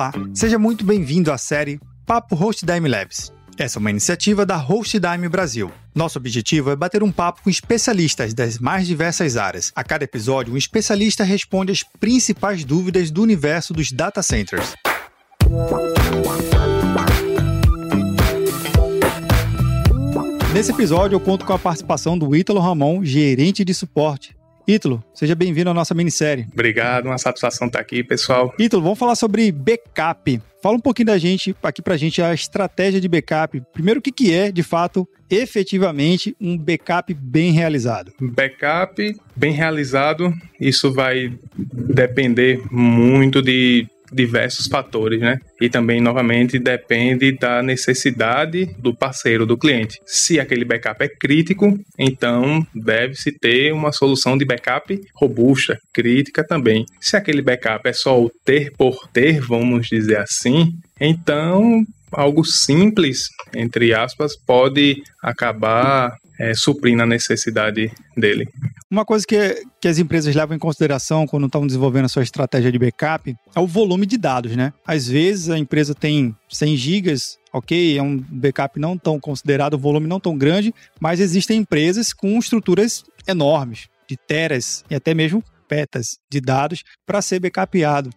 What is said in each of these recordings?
Olá, seja muito bem-vindo à série Papo HostDime Labs. Essa é uma iniciativa da HostDime Brasil. Nosso objetivo é bater um papo com especialistas das mais diversas áreas. A cada episódio, um especialista responde as principais dúvidas do universo dos data centers. Nesse episódio, eu conto com a participação do Ítalo Ramon, gerente de suporte. Ítalo, seja bem-vindo à nossa minissérie. Obrigado, uma satisfação estar aqui, pessoal. Ítalo, vamos falar sobre backup. Fala um pouquinho da gente, aqui pra gente, a estratégia de backup. Primeiro, o que, que é, de fato, efetivamente, um backup bem realizado? Backup bem realizado, isso vai depender muito de diversos fatores, né? E também, novamente, depende da necessidade do parceiro, do cliente. Se aquele backup é crítico, então deve-se ter uma solução de backup robusta, crítica também. Se aquele backup é só o ter por ter, vamos dizer assim, então algo simples, entre aspas, pode acabar é, suprindo a necessidade dele. Uma coisa que, que as empresas levam em consideração quando estão desenvolvendo a sua estratégia de backup é o volume de dados, né? Às vezes a empresa tem 100 gigas, ok, é um backup não tão considerado, volume não tão grande, mas existem empresas com estruturas enormes, de teras e até mesmo petas de dados para ser backupeado.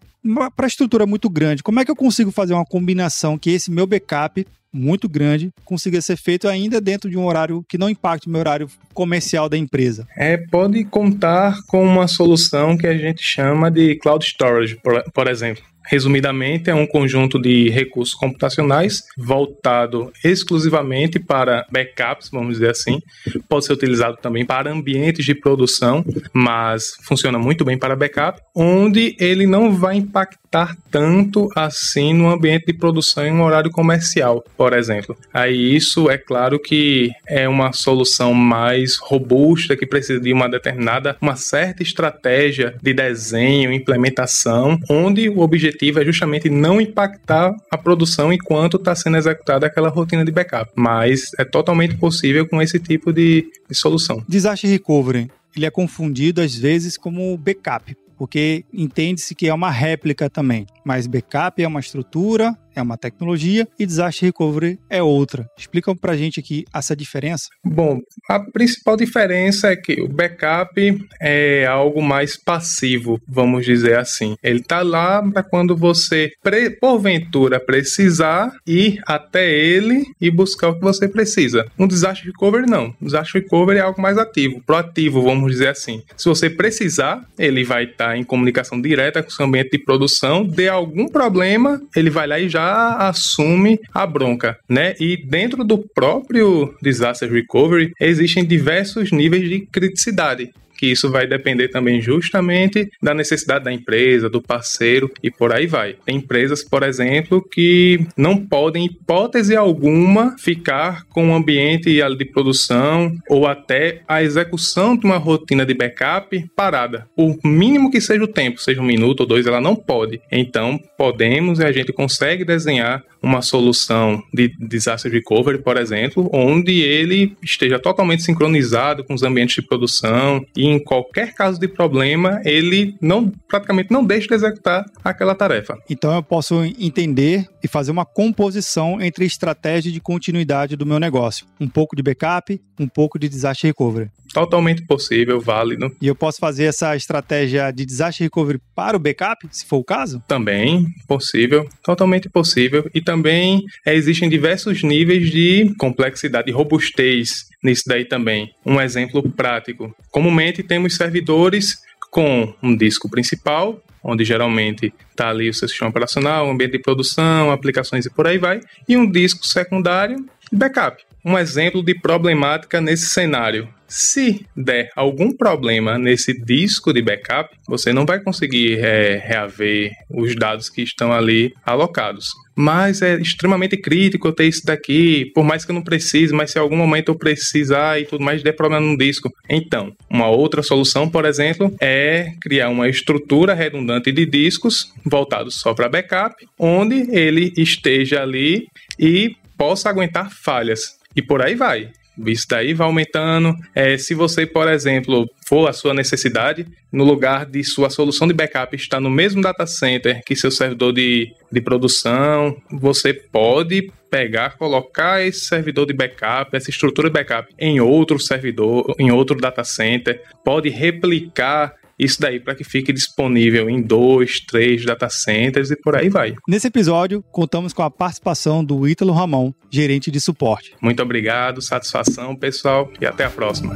Para estrutura muito grande, como é que eu consigo fazer uma combinação que esse meu backup muito grande consiga ser feito ainda dentro de um horário que não impacte o meu horário comercial da empresa? É, pode contar com uma solução que a gente chama de cloud storage, por, por exemplo. Resumidamente, é um conjunto de recursos computacionais voltado exclusivamente para backups, vamos dizer assim. Pode ser utilizado também para ambientes de produção, mas funciona muito bem para backup, onde ele não vai impactar tanto assim no ambiente de produção em um horário comercial, por exemplo. Aí isso é claro que é uma solução mais robusta que precisa de uma determinada, uma certa estratégia de desenho, implementação, onde o objetivo objetivo é justamente não impactar a produção enquanto está sendo executada aquela rotina de backup. Mas é totalmente possível com esse tipo de, de solução. Desastre recovery, ele é confundido às vezes como backup, porque entende-se que é uma réplica também. Mas backup é uma estrutura, é uma tecnologia e disaster recovery é outra. Explica pra gente aqui essa diferença. Bom, a principal diferença é que o backup é algo mais passivo, vamos dizer assim. Ele tá lá para quando você porventura precisar ir até ele e buscar o que você precisa. Um disaster recovery não. Um disaster recovery é algo mais ativo, proativo, vamos dizer assim. Se você precisar, ele vai estar tá em comunicação direta com o seu ambiente de produção, de algum problema, ele vai lá e já assume a bronca, né? E dentro do próprio disaster recovery existem diversos níveis de criticidade que isso vai depender também justamente da necessidade da empresa, do parceiro e por aí vai. Tem empresas, por exemplo, que não podem, hipótese alguma, ficar com o ambiente de produção ou até a execução de uma rotina de backup parada. O mínimo que seja o tempo, seja um minuto ou dois, ela não pode. Então, podemos e a gente consegue desenhar uma solução de disaster recovery, por exemplo, onde ele esteja totalmente sincronizado com os ambientes de produção e em qualquer caso de problema, ele não praticamente não deixa de executar aquela tarefa. Então eu posso entender e fazer uma composição entre estratégia de continuidade do meu negócio. Um pouco de backup, um pouco de disaster recovery. Totalmente possível, válido. E eu posso fazer essa estratégia de disaster recovery para o backup, se for o caso? Também possível, totalmente possível. E também existem diversos níveis de complexidade e robustez nisso daí também. Um exemplo prático. Comumente temos servidores com um disco principal, onde geralmente está ali o seu sistema operacional, ambiente de produção, aplicações e por aí vai, e um disco secundário de backup. Um exemplo de problemática nesse cenário. Se der algum problema nesse disco de backup, você não vai conseguir é, reaver os dados que estão ali alocados. Mas é extremamente crítico eu ter isso daqui, por mais que eu não precise, mas se em algum momento eu precisar e tudo mais, der problema no disco. Então, uma outra solução, por exemplo, é criar uma estrutura redundante de discos voltados só para backup, onde ele esteja ali e possa aguentar falhas. E por aí vai. Isso daí vai aumentando. É, se você, por exemplo, for a sua necessidade, no lugar de sua solução de backup estar no mesmo data center que seu servidor de, de produção, você pode pegar, colocar esse servidor de backup, essa estrutura de backup em outro servidor, em outro data center, pode replicar isso daí para que fique disponível em dois, três data centers e por aí vai. Nesse episódio, contamos com a participação do Ítalo Ramon, gerente de suporte. Muito obrigado, satisfação, pessoal, e até a próxima.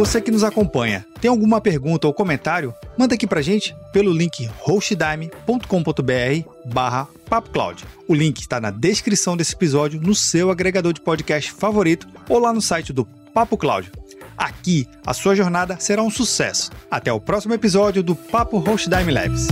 Você que nos acompanha, tem alguma pergunta ou comentário? Manda aqui pra gente pelo link hostdime.com.br barra PapoCloud. O link está na descrição desse episódio, no seu agregador de podcast favorito ou lá no site do Papo Cloud. Aqui, a sua jornada será um sucesso. Até o próximo episódio do Papo Hostdime Labs.